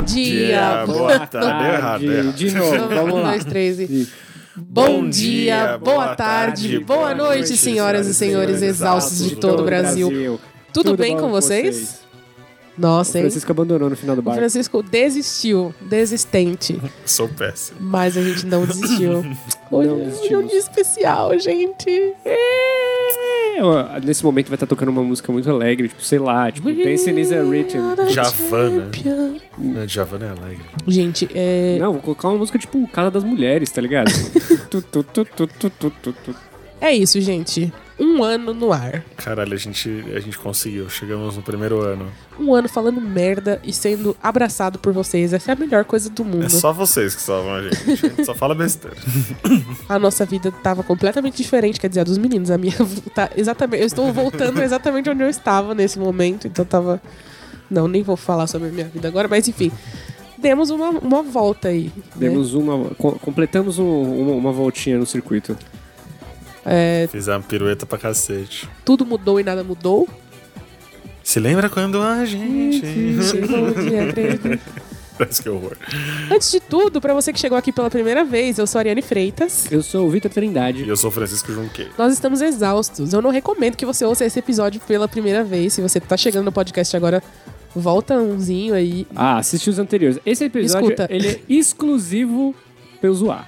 Bom dia, boa tarde. Deu errado, deu errado. De novo, vamos Um, lá. dois, três e... Bom dia, boa tarde, boa noite, senhoras e senhores exaustos de todo o Brasil. Tudo bem bom com vocês? Nossa, O hein? Francisco abandonou no final do O barco. Francisco desistiu, desistente. Sou péssimo. Mas a gente não desistiu. Hoje, Não hoje é um dia especial, gente. É, nesse momento vai estar tocando uma música muito alegre, tipo, sei lá, tipo, Dance is a Rhythm. Javana. Não, Javana é alegre. Gente, é... Não, vou colocar uma música tipo Casa das Mulheres, tá ligado? Tu, tu, tu, tu, tu, tu, tu, tu. é isso, gente. Um ano no ar. Caralho, a gente, a gente conseguiu. Chegamos no primeiro ano. Um ano falando merda e sendo abraçado por vocês. Essa é a melhor coisa do mundo. É só vocês que salvam a gente. A gente só fala besteira. A nossa vida tava completamente diferente, quer dizer, a dos meninos. A minha tá exatamente. Eu estou voltando exatamente onde eu estava nesse momento, então tava. Não, nem vou falar sobre a minha vida agora, mas enfim. Demos uma, uma volta aí. né? Demos uma. co- completamos um- uma, uma voltinha no circuito. Fizemos piruleta pra cacete. Tudo mudou e nada mudou. Se lembra quando a gente. Chegou dia 13. Parece que horror. Antes de tudo, pra você que chegou aqui pela primeira vez, eu sou a Ariane Freitas. Eu sou o Vitor E Trindade. eu sou o Francisco Junqueira. Nós estamos exaustos. Eu não recomendo que você ouça esse episódio pela primeira vez. Se você tá chegando no podcast agora, volta umzinho aí. Ah, assisti os anteriores. Esse episódio, Escuta. ele é exclusivo pra eu zoar.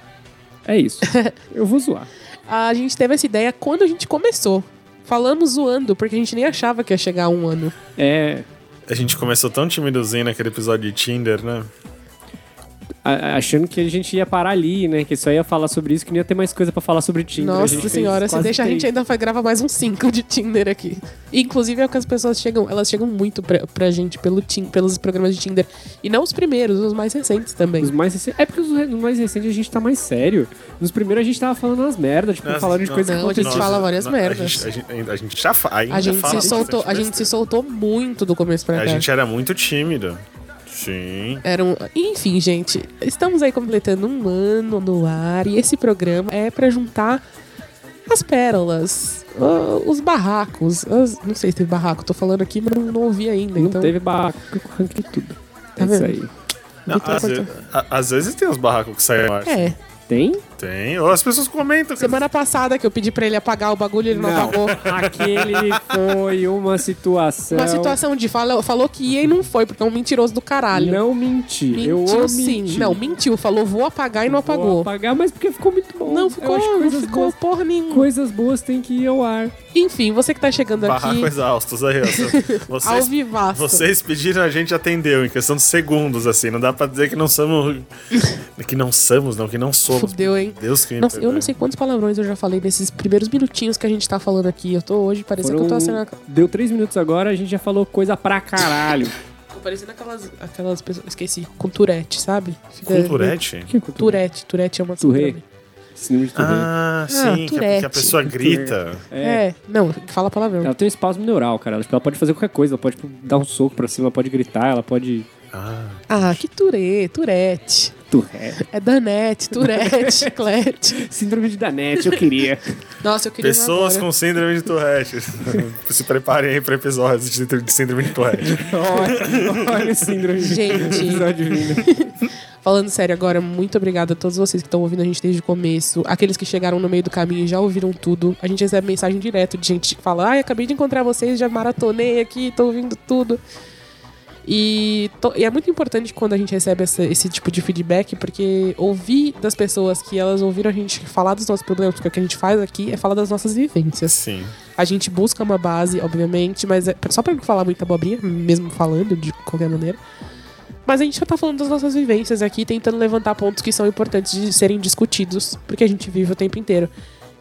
É isso. Eu vou zoar. A gente teve essa ideia quando a gente começou. Falamos zoando, porque a gente nem achava que ia chegar a um ano. É. A gente começou tão timidozinho naquele episódio de Tinder, né? Achando que a gente ia parar ali, né? Que só ia falar sobre isso, que não ia ter mais coisa pra falar sobre Tinder. A Nossa senhora, se deixa a gente ainda vai gravar mais uns 5 de Tinder aqui. Inclusive é o que as pessoas chegam, elas chegam muito pra, pra gente pelo Tin- pelos programas de Tinder. E não os primeiros, os mais recentes também. Os mais recentes. É porque os, mais recentes a gente tá mais sério. Nos primeiros a gente tava falando umas merdas, tipo, Nossa, falando de não, coisas que não, a gente fala várias não, merdas. A gente, a gente- a gente já fa- ainda A gente fala se soltou, a gente se soltou muito do começo pra cá. A gente era muito tímido. Sim. Era um... Enfim, gente, estamos aí completando um ano no ar e esse programa é pra juntar as pérolas, os barracos. as- Não sei se teve barraco, tô falando aqui, mas não, não ouvi ainda. Não então, teve barraco, eu arranquei tudo. Tá é isso vendo? aí. Não, às, vezes, às vezes tem uns barracos que saem mais. É, Tem? Tem. Ou as pessoas comentam. semana passada que eu pedi pra ele apagar o bagulho, ele não, apagou. Aquele foi uma situação. Uma situação de fala, falou que ia e não foi, porque é um mentiroso do caralho. Não menti. eu mentiu amo sim. mentir. Não, mentiu. Falou, vou apagar e não Vou apagou. apagar, mas porque ficou muito bom. Não Eu ficou, não coisas ficou boas, porra nenhuma. coisas boas têm que ir ao ar. Enfim, você que tá chegando aqui Barraco exaustos aí, ó. ao Vocês, vivaço. vocês pediram, a gente atendeu em questão de segundos, assim. Não dá pra dizer que não somos. Que não somos, não, que não somos. Fudeu, hein? Deus que me Nossa, eu não sei quantos palavrões eu já falei nesses primeiros minutinhos que a gente tá falando aqui. Eu tô hoje, parecendo que eu tô Foram- assinando. Deu três minutos agora, a gente já falou coisa pra caralho. Tô parecendo aquelas, aquelas pessoas. Esqueci. Com Tourette, sabe? Fica- Com Tourette? que cultura? Tourette. Tourette é uma Tourette. síndrome. Síndrome de Tourette. Ah, sim, que a, que a pessoa grita. É. não, fala palavrão. Ela tem um espasmo neural, cara. Ela, tipo, ela pode fazer qualquer coisa. Ela pode tipo, dar um soco pra cima, ela pode gritar, ela pode. Ah, Ah, que Tourette, Tourette. Tourette. É Danette, Tourette, Clete. Síndrome de Danette, eu queria. Nossa, eu queria pessoas com síndrome de Tourette. Se preparem aí pra episódios de síndrome de Tourette. olha, olha o síndrome de Gente. episódio vindo. Falando sério agora, muito obrigada a todos vocês que estão ouvindo a gente desde o começo. Aqueles que chegaram no meio do caminho e já ouviram tudo. A gente recebe mensagem direto de gente que fala: Ai, acabei de encontrar vocês, já maratonei aqui, tô ouvindo tudo. E, e é muito importante quando a gente recebe essa- esse tipo de feedback, porque ouvir das pessoas que elas ouviram a gente falar dos nossos problemas, porque o que a gente faz aqui é falar das nossas vivências. Sim. A gente busca uma base, obviamente, mas é só pra não falar muita abobrinha, mesmo falando de qualquer maneira. Mas a gente só tá falando das nossas vivências aqui, tentando levantar pontos que são importantes de serem discutidos, porque a gente vive o tempo inteiro.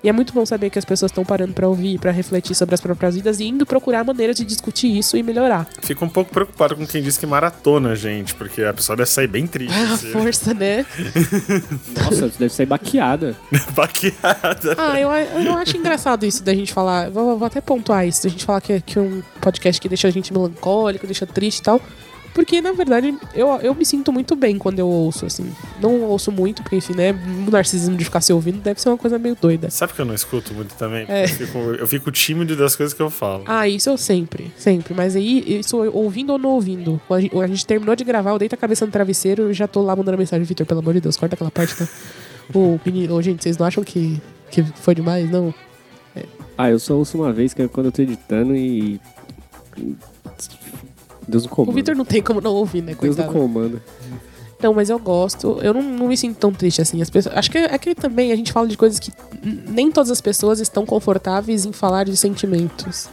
E é muito bom saber que as pessoas estão parando pra ouvir, pra refletir sobre as próprias vidas e indo procurar maneiras de discutir isso e melhorar. Fico um pouco preocupado com quem diz que maratona, gente, porque a pessoa deve sair bem triste. A assim. força, né? Nossa, deve sair baqueada. Baqueada. Ah, eu, eu acho engraçado isso da gente falar. Vou, vou até pontuar isso, da gente falar que, que é um podcast que deixa a gente melancólico, deixa triste e tal. Porque, na verdade, eu, eu me sinto muito bem quando eu ouço, assim. Não ouço muito, porque, enfim, né? O narcisismo de ficar se ouvindo deve ser uma coisa meio doida. Sabe que eu não escuto muito também? É. Eu, fico, eu fico tímido das coisas que eu falo. Ah, isso eu sempre, sempre. Mas aí, isso ouvindo ou não ouvindo. A gente, a gente terminou de gravar, eu deito a cabeça no travesseiro e já tô lá mandando mensagem. Vitor, pelo amor de Deus, corta aquela parte, tá? Ô, menino, ô, gente, vocês não acham que, que foi demais? Não? Ah, eu só ouço uma vez, que é quando eu tô editando e. Deus no O comando. Vitor não tem como não ouvir, né, Deus no coitado? comando. Não, mas eu gosto. Eu não, não me sinto tão triste assim. As pessoas, acho que é que também a gente fala de coisas que nem todas as pessoas estão confortáveis em falar de sentimentos.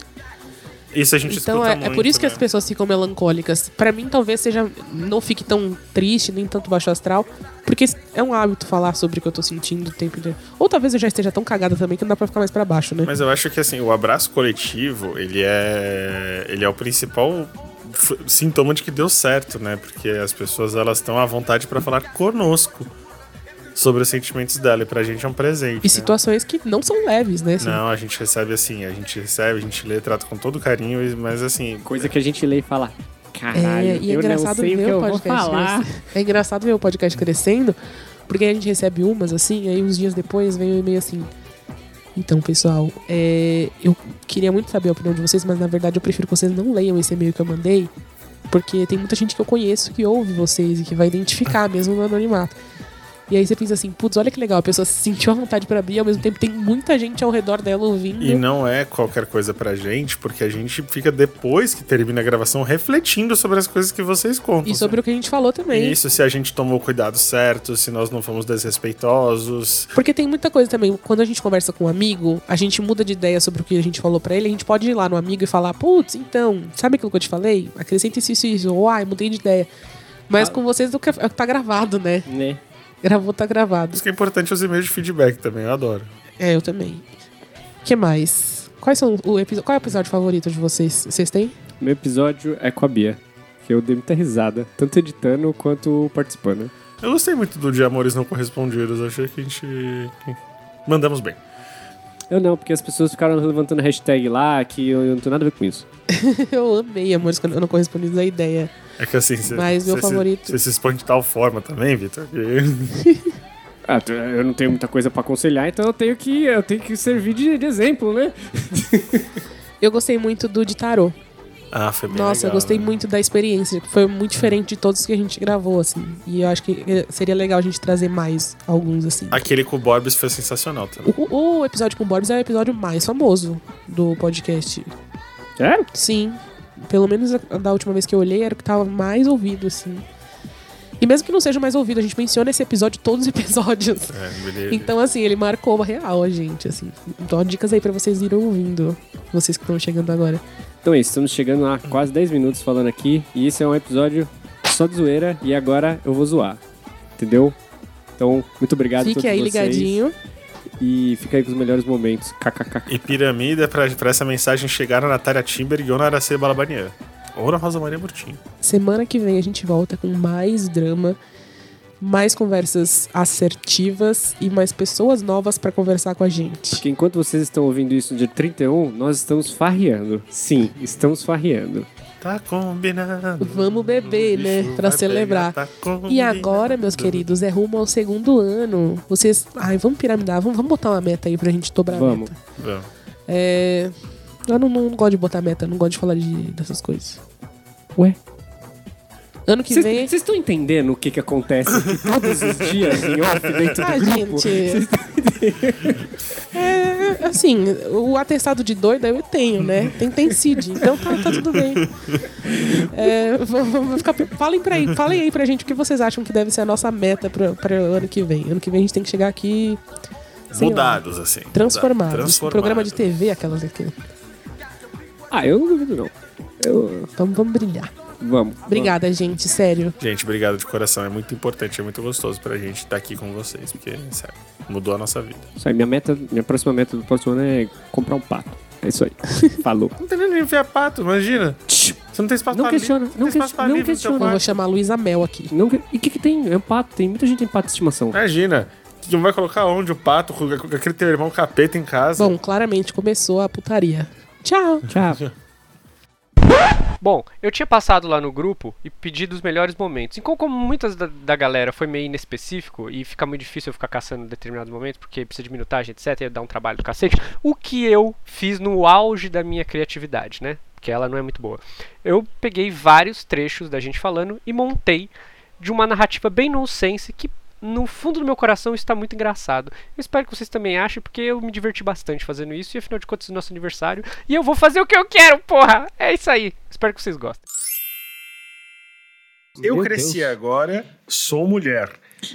Isso a gente Então é, é muito, por isso que né? as pessoas ficam melancólicas. Pra mim, talvez seja não fique tão triste nem tanto baixo astral, porque é um hábito falar sobre o que eu tô sentindo o tempo inteiro. Ou talvez eu já esteja tão cagada também que não dá pra ficar mais pra baixo, né? Mas eu acho que assim, o abraço coletivo, ele é ele é o principal sintoma de que deu certo, né? Porque as pessoas elas estão à vontade pra falar conosco sobre os sentimentos dela e pra gente é um presente. E né? situações que não são leves, né? Assim, Não, a gente recebe assim, a gente recebe, a gente lê, trata com todo carinho, mas assim, Coisa que a gente lê e fala. Caralho, É, e é eu não engraçado sei o que ver o podcast falar. É engraçado ver o podcast crescendo, porque a gente recebe umas assim, aí uns dias depois vem um e-mail assim. Então, pessoal, é, eu queria muito saber a opinião de vocês, mas na verdade eu prefiro que vocês não leiam esse e-mail que eu mandei, porque tem muita gente que eu conheço que ouve vocês e que vai identificar mesmo no anonimato. E aí você pensa assim, putz, olha que legal, a pessoa se sentiu à vontade pra abrir, ao mesmo tempo tem muita gente ao redor dela ouvindo. E não é qualquer coisa pra gente, porque a gente fica depois que termina a gravação refletindo sobre as coisas que vocês contam. E sobre o que a gente falou também. Isso, se a gente tomou o cuidado certo, se nós não fomos desrespeitosos. Porque tem muita coisa também. Quando a gente conversa com um amigo, a gente muda de ideia sobre o que a gente falou pra ele. A gente pode ir lá no amigo e falar: Putz, então, sabe aquilo que eu te falei? Acrescenta isso, isso, isso. Ou, ai, mudei de ideia. Mas com vocês o que é- tá gravado, né? Né? Gravou, tá gravado. Isso que é importante os e-mails de feedback também, eu adoro. É, eu também. O que mais? Quais são o episódio? Qual é o episódio favorito de vocês? Vocês têm? Meu episódio é com a Bia. Que eu dei muita risada, tanto editando quanto participando. Eu gostei muito do de Amores Não Correspondidos, achei que a gente. Mandamos bem. Eu não, porque as pessoas ficaram levantando hashtag lá que eu, eu não tenho nada a ver com isso. eu amei, amores, quando eu não correspondi à ideia. É que assim, você. Mas meu você favorito- Se, você se expõe de tal forma também, Vitor. que- Ah, eu não tenho muita coisa pra aconselhar, então eu tenho que, eu tenho que servir de, de exemplo, né? Eu gostei muito do de tarô. Ah, foi bem Nossa, eu legal, gostei né? muito da experiência. Foi muito diferente de todos que a gente gravou, assim. E eu acho que eh, seria legal a gente trazer mais alguns, assim. Aquele com o Borbs foi sensacional também. O, o episódio com o Borbs é o episódio mais famoso do podcast. Sério? Sim. Pelo menos a- da última vez que eu olhei, era o que tava mais ouvido, assim. E mesmo que não seja mais ouvido, a gente menciona esse episódio todos os episódios. É, Então, assim, ele marcou a real a gente, assim. Então, dicas aí pra vocês irem ouvindo. Vocês que estão chegando agora. Então é isso, estamos chegando a quase 10 minutos falando aqui. E esse é um episódio só de zoeira. E agora eu vou zoar. Entendeu? Então, muito obrigado a Fique todos aí vocês. ligadinho. E fica aí com os melhores momentos. KKK. E piramida pra, pra essa mensagem chegar na Natália Timberg ou na Aracê Balabanian. Ou na Rosa Maria Murtinho. Semana que vem a gente volta com mais drama, mais conversas assertivas e mais pessoas novas pra conversar com a gente. Porque enquanto vocês estão ouvindo isso no dia 31, nós estamos farreando. Sim, estamos farreando. Tá combinado. Vamos beber, né? Pra celebrar. pegar, tá E agora, meus queridos, é rumo ao segundo ano. Vocês. Ai, vamos piramidar, vamos, vamos botar uma meta aí pra gente dobrar a Vamos. meta. Vamos. É. Eu não, não gosto de botar meta, não gosto de falar de, dessas coisas. Ué? Ano que Vocês vem. vocês estão entendendo o que, que acontece aqui todos os dias em off dentro Ah, do grupo? gente. É, assim, o atestado de doida eu tenho, né? Tem, tem CID, então tá, tá tudo bem. É, vamos, ficar, falem, pra aí, falem aí pra gente o que vocês acham que deve ser a nossa meta pra, pra ano que vem. Ano que vem a gente tem que chegar aqui. sei lá, Mudados, assim. transformados. Transformados. Programa de TV, aquelas aqui. Ah, eu não duvido não. Eu... Vamos, vamos brilhar. Vamos. Obrigada, gente, sério. Gente, obrigado de coração. É muito importante, é muito gostoso pra gente estar aqui com vocês, porque, sério, mudou a nossa vida. Isso aí, minha meta, minha próxima meta do próximo ano é comprar um pato. É isso aí. Falou. Não tem nem enfiar pato, imagina. Você não tem espaço Não pra questiona, livro, não tem espaço questiona, pra não questiona. Eu vou chamar a Luísa Mel aqui. Não, que- e o que, que tem? É um pato. Tem muita gente tem pato de estimação. Imagina. Que não vai colocar onde o pato com aquele teu irmão capeta em casa. Bom, claramente começou a putaria. Tchau. Tchau. Bom, eu tinha passado lá no grupo e pedido os melhores momentos. E como, muitas da, da galera foi meio inespecífico e fica muito difícil eu ficar caçando determinados momentos, porque precisa de minutagem, etc, ia dar um trabalho do cacete, o que eu fiz no auge da minha criatividade, né? Porque ela não é muito boa. Eu peguei vários trechos da gente falando e montei de uma narrativa bem nonsense que no fundo do meu coração está muito engraçado. Eu espero que vocês também achem, porque eu me diverti bastante fazendo isso, e afinal de contas é nosso aniversário, e eu vou fazer o que eu quero, porra! É isso aí. Espero que vocês gostem. Eu Meu cresci Deus. agora, sou mulher.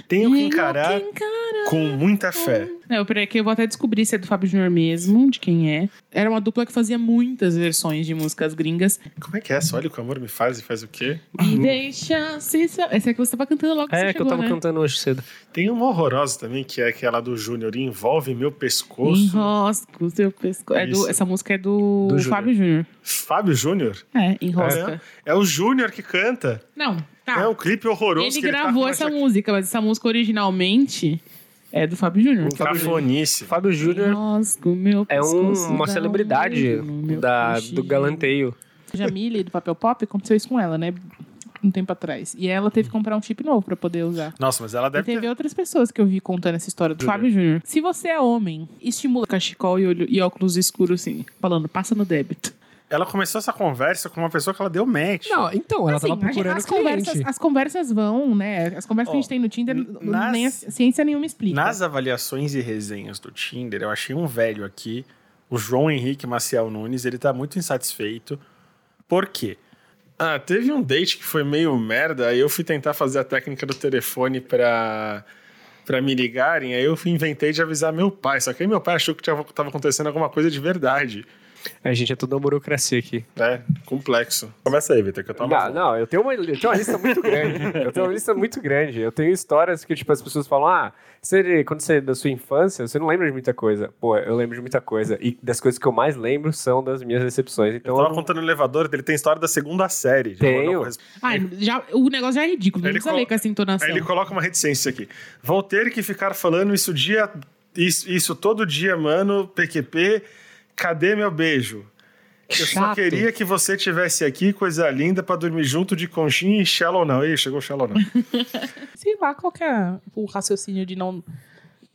Tenho que encarar com muita fé. Não, peraí, que eu vou até descobrir se é do Fábio Junior mesmo, de quem é. Era uma dupla que fazia muitas versões de músicas gringas. Como é que é? Só olha o que o amor me faz e faz o quê? Me deixa se... sa- Essa é que você tava cantando logo que você É, que eu chegou, tava né? cantando hoje cedo. Tem uma horrorosa também, que é aquela do Júnior, envolve meu pescoço. Enrosca o seu pescoço. É do- essa música é do, Do Júnior. Fábio Júnior. Fábio Júnior? É, enrosca. É, é o Júnior que canta. Não, tá. É um clipe horroroso. Ele que tá gravou com essa essa música, mas essa música originalmente é do Fábio Júnior. Cafonice. Fábio Júnior Enrosca o meu é um- uma um celebridade meu da, do galanteio. Jamile do Papel Pop aconteceu isso com ela, né? Um tempo atrás. E ela teve que comprar um chip novo pra poder usar. Nossa, mas ela E deve teve ter... outras pessoas que eu vi contando essa história do Júnior. Fábio Júnior. Se você é homem, estimula cachecol e, olho- e óculos escuros, assim, falando, passa no débito. Ela começou essa conversa com uma pessoa que ela deu match. Não, então, ela Assim, tava procurando as, conversas, as conversas vão, né? As conversas que a gente tem no Tinder, nas- nem a ciência nenhuma explica. Nas avaliações e resenhas do Tinder, eu achei um velho aqui, o João Henrique Maciel Nunes, ele tá muito insatisfeito. Por quê? Ah, teve um date que foi meio merda, aí eu fui tentar fazer a técnica do telefone pra, pra me ligarem, aí eu inventei de avisar meu pai, só que aí meu pai achou que tava acontecendo alguma coisa de verdade. A gente é tudo uma burocracia aqui. É, complexo. Começa aí, Vitor, que eu tô Não, não, eu tenho, uma, eu tenho uma lista muito grande. Eu tenho uma lista muito grande. Eu tenho histórias que, tipo, as pessoas falam, ah, você, quando você é da sua infância, você não lembra de muita coisa. Pô, eu lembro de muita coisa. E das coisas que eu mais lembro são das minhas decepções. Eu Então, tava eu não- contando no elevador, ele tem história da segunda série. Tenho. corres- Ai, já, o negócio já é ridículo, não precisa colo- ler com essa entonação. Aí ele coloca uma reticência aqui. Vou ter que ficar falando isso dia. Isso, isso todo dia, mano. PQP, cadê meu beijo? Eu só Chato. queria que você tivesse aqui, coisa linda, pra dormir junto de conchinha e shallow não. Ih, chegou shallow não. Sei lá qual que é o raciocínio de não,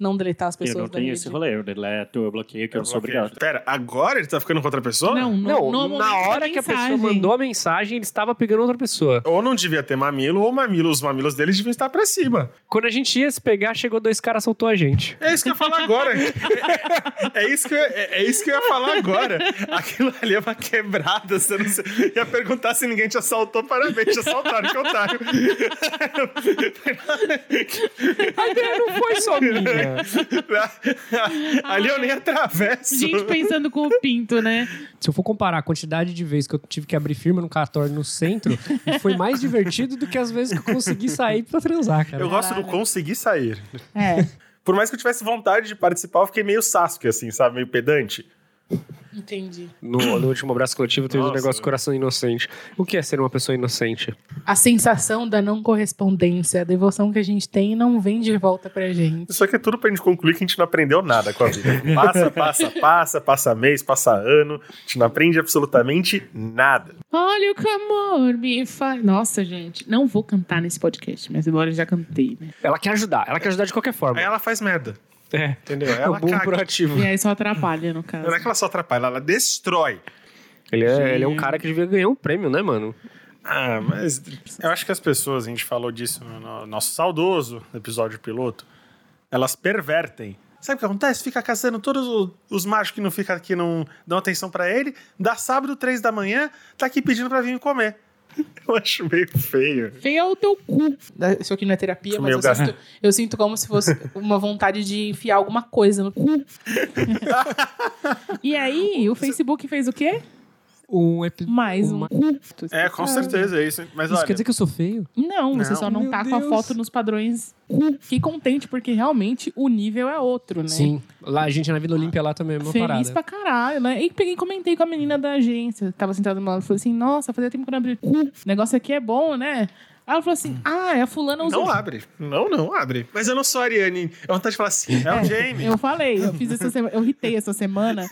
não deletar as Eu pessoas não da tenho esse rolê, eu deleto, eu bloqueio, que eu não sou obrigado. Pera, agora ele tá ficando com outra pessoa? Não, Não, no, no na hora que a pessoa mandou a mensagem, ele estava pegando outra pessoa. Ou não devia ter mamilo, ou mamilo, os mamilos deles deviam estar pra cima. Quando a gente ia se pegar, chegou dois caras, soltou a gente. É isso que eu ia falar agora. É, é isso, que eu, é, é isso que eu ia falar agora. Aquilo ali é uma quebrada. Você não sei- ia perguntar se ninguém te assaltou. Parabéns, te assaltaram, que otário. A ideia não foi só minha. Ali eu nem atravesso. Gente pensando com o pinto, né? Se eu for comparar a quantidade de vezes que eu tive que abrir firma no cartório no centro, foi mais divertido do que as vezes que eu consegui sair pra transar, cara. Eu gosto do conseguir sair. É. Por mais que eu tivesse vontade de participar, eu fiquei meio Sasuke, assim, sabe? Meio pedante. Entendi. No, no último abraço coletivo teve um negócio velho. coração inocente. O que é ser uma pessoa inocente? A sensação da não correspondência, a devoção que a gente tem não vem de volta pra gente. Isso aqui é tudo pra gente concluir que a gente não aprendeu nada com a vida. Passa, passa, passa, passa mês, passa ano. A gente não aprende absolutamente nada. Olha o que amor me faz. Nossa, gente, não vou cantar nesse podcast, mas agora eu já cantei, né? Ela quer ajudar, ela quer ajudar de qualquer forma. Aí ela faz merda. É, Entendeu? é o boom caga. proativo. E aí só atrapalha, no caso. Não é que ela só atrapalha, ela destrói. Ele é, ele é um cara que devia ganhar um prêmio, né, mano? Ah, mas eu acho que as pessoas, a gente falou disso no, no nosso saudoso episódio piloto, elas pervertem. Sabe o que acontece? Fica caçando todos o- os machos que não ficam aqui, não dão atenção pra ele. Dá sábado, três da manhã, tá aqui pedindo pra vir me comer. Eu acho meio feio. Feio é o teu cu. Isso aqui não é terapia, mas eu sinto, eu sinto como se fosse uma vontade de enfiar alguma coisa no cu. E aí, o Facebook fez o quê? Um epi- Mais um. É, com certeza, é isso. Mas Isso olha, quer dizer que eu sou feio? Não, você Não. só não Meu tá com a Deus. foto nos padrões. Fiquei contente, porque realmente o nível é outro, né? Sim. Lá, a gente na Vila Olímpia lá também é uma Feliz parada. pra caralho, né? E peguei e comentei com a menina da agência, que tava sentada do meu lado, falei assim, nossa, fazia tempo que eu não abri o cu. O negócio aqui é bom, né? Aí ela falou assim: ah, é a fulana usou. Não abre. Não, não abre. Mas eu não sou a Ariane. Eu vontade de falar assim, é o Jamie. Eu falei, eu fiz essa semana, eu ritei essa semana.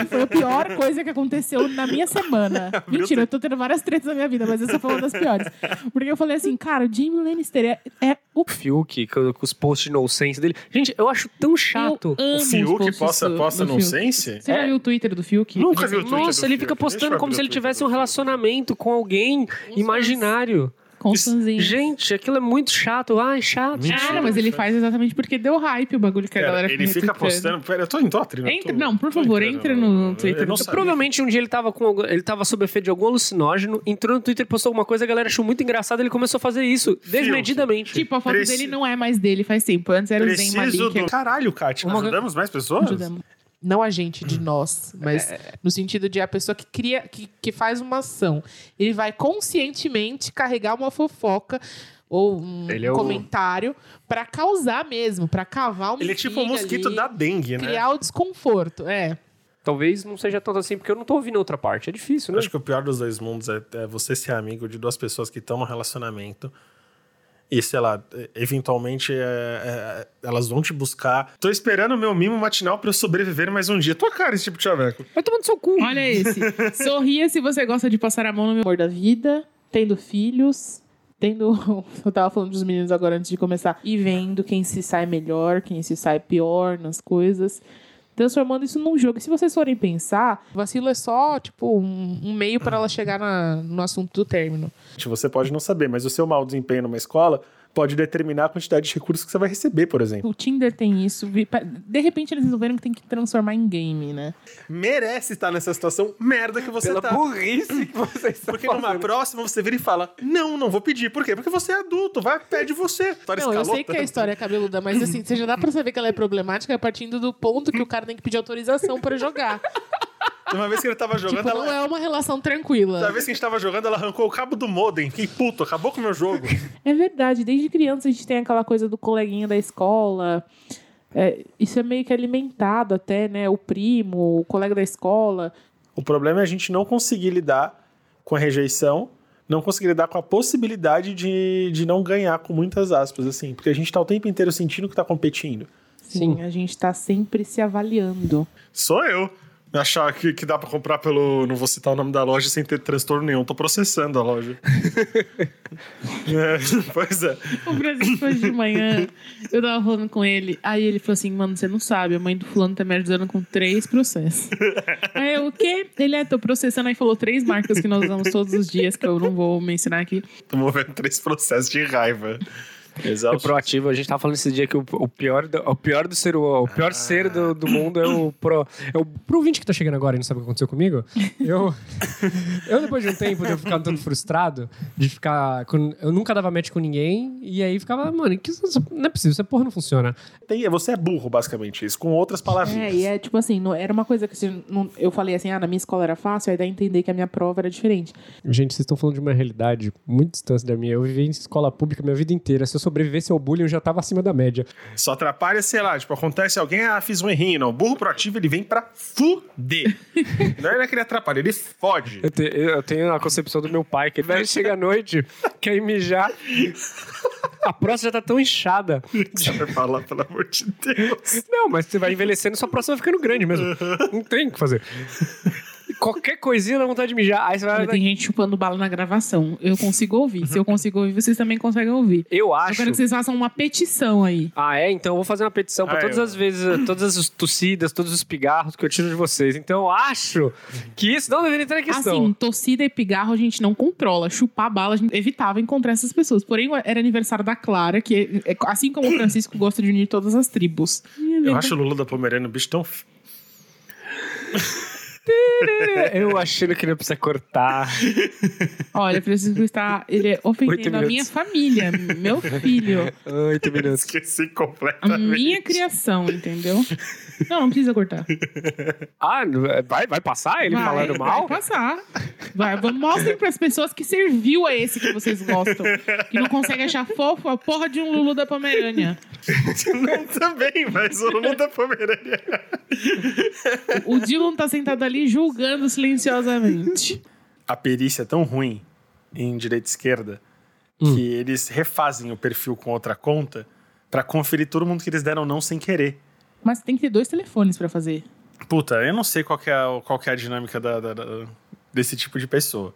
e foi a pior coisa que aconteceu na minha semana. Mentira, eu tô tendo várias tretas na minha vida, mas essa foi uma das piores. Porque eu falei assim, cara, o Jamie Lannister é, é o Fiuk, com, os posts nonsense dele. Gente, eu acho tão chato. Eu amo O Fiuk posta, posta do no Fiuk. Sense? Você já viu o Twitter do Fiuk? Nunca vi o Twitter Nossa, do ele Fiuk. fica postando como se ele tivesse um relacionamento com alguém imaginário. Com. Gente, aquilo é muito chato. Ai, chato. Ah, mas ele faz exatamente porque deu hype o bagulho que a Pera, galera ele fica retweetando. postando. Pera, eu tô em Dotry. Entra- não, por favor, entre no Twitter. Eu não Eu sabia. Provavelmente um dia ele tava com algum- ele tava sob efeito de algum alucinógeno, entrou no Twitter, postou alguma coisa, a galera achou muito engraçado, ele começou a fazer isso desmedidamente. Tipo, a foto Preci- dele não é mais dele faz tempo. Antes era o Zayn Preciso Malik. do... Caralho, Kátia. Uma- Ajudamos mais pessoas? Ajudamos. Não a gente de nós, mas no sentido de a pessoa que cria, que, que faz uma ação. Ele vai conscientemente carregar uma fofoca ou um Ele é o- comentário pra causar mesmo, pra cavar uma Ele é tipo um intriga mosquito ali, da dengue, né? criar o desconforto. É. Talvez não seja tanto assim, porque eu não tô ouvindo outra parte. É difícil, Eu né? acho que o pior dos dois mundos é, é você ser amigo de duas pessoas que estão num relacionamento. E, sei lá, eventualmente é- é- elas vão te buscar. Tô esperando o meu mimo matinal pra eu sobreviver mais um dia. Tua cara, esse tipo de chaveco. Vai tomando seu cu. Olha esse. Sorria se você gosta de passar a mão no meu amor da vida, tendo filhos, tendo. Eu tava falando dos meninos agora antes de começar. E vendo quem se sai melhor, quem se sai pior nas coisas. Transformando isso num jogo. E se vocês forem pensar, vacilo é só, tipo, um, um meio para ela chegar na- no assunto do término. Você pode não saber, mas o seu mau desempenho numa escola pode determinar a quantidade de recursos que você vai receber, por exemplo. o Tinder tem isso. De repente eles resolveram que tem que transformar em game, né? Merece estar nessa situação merda que você Pela tá. burrice que vocês estão Porque numa próxima você vira e fala: Não, não vou pedir. Por quê? Porque você é adulto, vai, pede você. História Não, eu sei que a história é cabeluda, mas assim, você já dá pra saber que ela é problemática a partindo do ponto que o cara tem que pedir autorização pra jogar. Uma vez que ele tava jogando, tipo, não ela. é uma relação Uma tranquila. vez que a gente tava jogando, ela arrancou o cabo do modem. Fiquei puto, acabou com o meu jogo. É verdade, desde criança a gente tem aquela coisa do coleguinha da escola. É, isso é meio que alimentado até, né? O primo, o colega da escola. O problema é a gente não conseguir lidar com a rejeição, não conseguir lidar com a possibilidade de, de não ganhar, com muitas aspas, assim. Porque a gente tá o tempo inteiro sentindo que tá competindo. Sim, a gente tá sempre se avaliando. Sou eu. Achar que, que dá pra comprar pelo. Não vou citar o nome da loja sem ter transtorno nenhum. Tô processando a loja. É, pois é. O Brasil foi de manhã, eu tava falando com ele, aí ele falou assim, mano, você não sabe, a mãe do fulano tá me ajudando com três processos. aí eu, o quê? Ele é, tô processando, aí falou três marcas que nós usamos todos os dias, que eu não vou mencionar aqui. Tô movendo três processos de raiva. É Exausto. proativo, a gente tava falando esse dia que o, o pior, do, o pior do ser o pior ser do, do mundo é o pro. É o Pro ouvinte que tá chegando agora e não sabe o que aconteceu comigo, eu. eu, depois de um tempo, de eu ficar um tanto frustrado, de ficar. com- eu nunca dava match com ninguém, e aí ficava, mano, que, não é possível, essa porra não funciona. Tem- você é burro, basicamente. Isso com outras palavrinhas. É, e é tipo assim, não, era uma coisa que assim, não- eu falei assim, ah, na minha escola era fácil, aí dá a entender que a minha prova era diferente. Gente, vocês estão falando de uma realidade muito distante da minha. Eu vivi em escola pública minha vida inteira. Se eu sobrevivesse ao bullying, eu já tava acima da média. Só atrapalha, sei lá, tipo, acontece alguém, ah, fiz um errinho. Não, burro proativo, ele vem pra fuder. não é que ele atrapalha, ele fode. Eu, te- eu tenho a concepção do meu pai, que ele vai chegar à noite, quer mijar. A próstata já tá tão inchada. Você vai falar, pelo amor de Deus. Não, mas você vai envelhecendo, sua próstata vai ficando grande mesmo. Não tem o que fazer. Qualquer coisinha dá vontade de mijar. Aí você vai. Tem gente chupando bala na gravação. Eu consigo ouvir. Se eu consigo ouvir, vocês também conseguem ouvir. Eu Eu acho. quero que vocês façam uma petição aí. Ah, é? Então eu vou fazer uma petição pra Ah, todas eu- as vezes, todas as tossidas, todos os pigarros que eu tiro de vocês. Então eu acho que isso não deveria entrar em questão. Assim, tossida e pigarro a gente não controla. Chupar bala a gente evitava encontrar essas pessoas. Porém, era aniversário da Clara, que é- assim como o Francisco gosta de unir todas as tribos. Eu acho o Lulu da Pomerânia um bicho tão. Eu achando que não precisa cortar. Olha, Francisco está. Ele é ofendendo a minha família, meu filho, Oito minutos. Esqueci a completamente. minha criação, entendeu? Não, não precisa cortar. Ah, vai, vai passar ele Vai, falando mal? Vai passar. Vai, vamos- mostrem para as pessoas que serviu a esse que vocês gostam. Que não consegue achar fofo a porra de um Lulu da Pomerânia. Não, também, mas o Lulu da Pomerânia. O Dylan tá sentado ali julgando silenciosamente. A perícia é tão ruim em direita e esquerda Hum. que eles refazem o perfil com outra conta pra conferir todo mundo que eles deram não sem querer. Mas tem que ter dois telefones pra fazer. Puta, eu não sei qual que é, a- qual que é a dinâmica da- da- da- desse tipo de pessoa.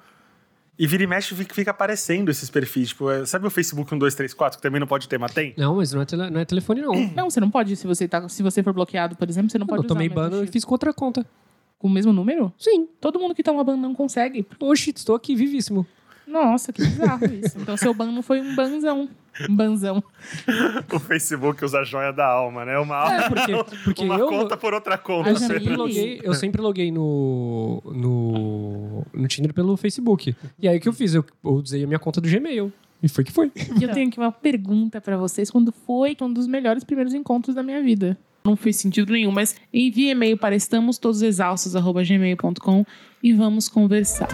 E vira e mexe fica, fica aparecendo esses perfis. Tipo, é- sabe o Facebook 1234, que também não pode ter, mas tem? Não, mas não é, tele- não é telefone, não. Não, você não pode. Se você, tá, se você for bloqueado, por exemplo, você não pode eu usar tomei mesmo ban e fiz com outra conta. Com o mesmo número? Sim. Todo mundo que toma ban não consegue. Oxi, estou aqui vivíssimo. Nossa, que bizarro isso. Então seu ban não foi um banzão. Um banzão. O Facebook usa a joia da alma, né? Uma, alma, É, porque, porque uma eu, conta por outra conta. eu sempre Jamile. loguei, eu sempre loguei no, no, no Tinder pelo Facebook. E aí o que eu fiz? Eu, eu usei a minha conta do Gmail. E foi que foi. E eu tenho aqui uma pergunta pra vocês. Quando foi um dos melhores primeiros encontros da minha vida? Não fez sentido nenhum, mas envie e-mail para estamostodosexaustos.gmail.com e vamos conversar.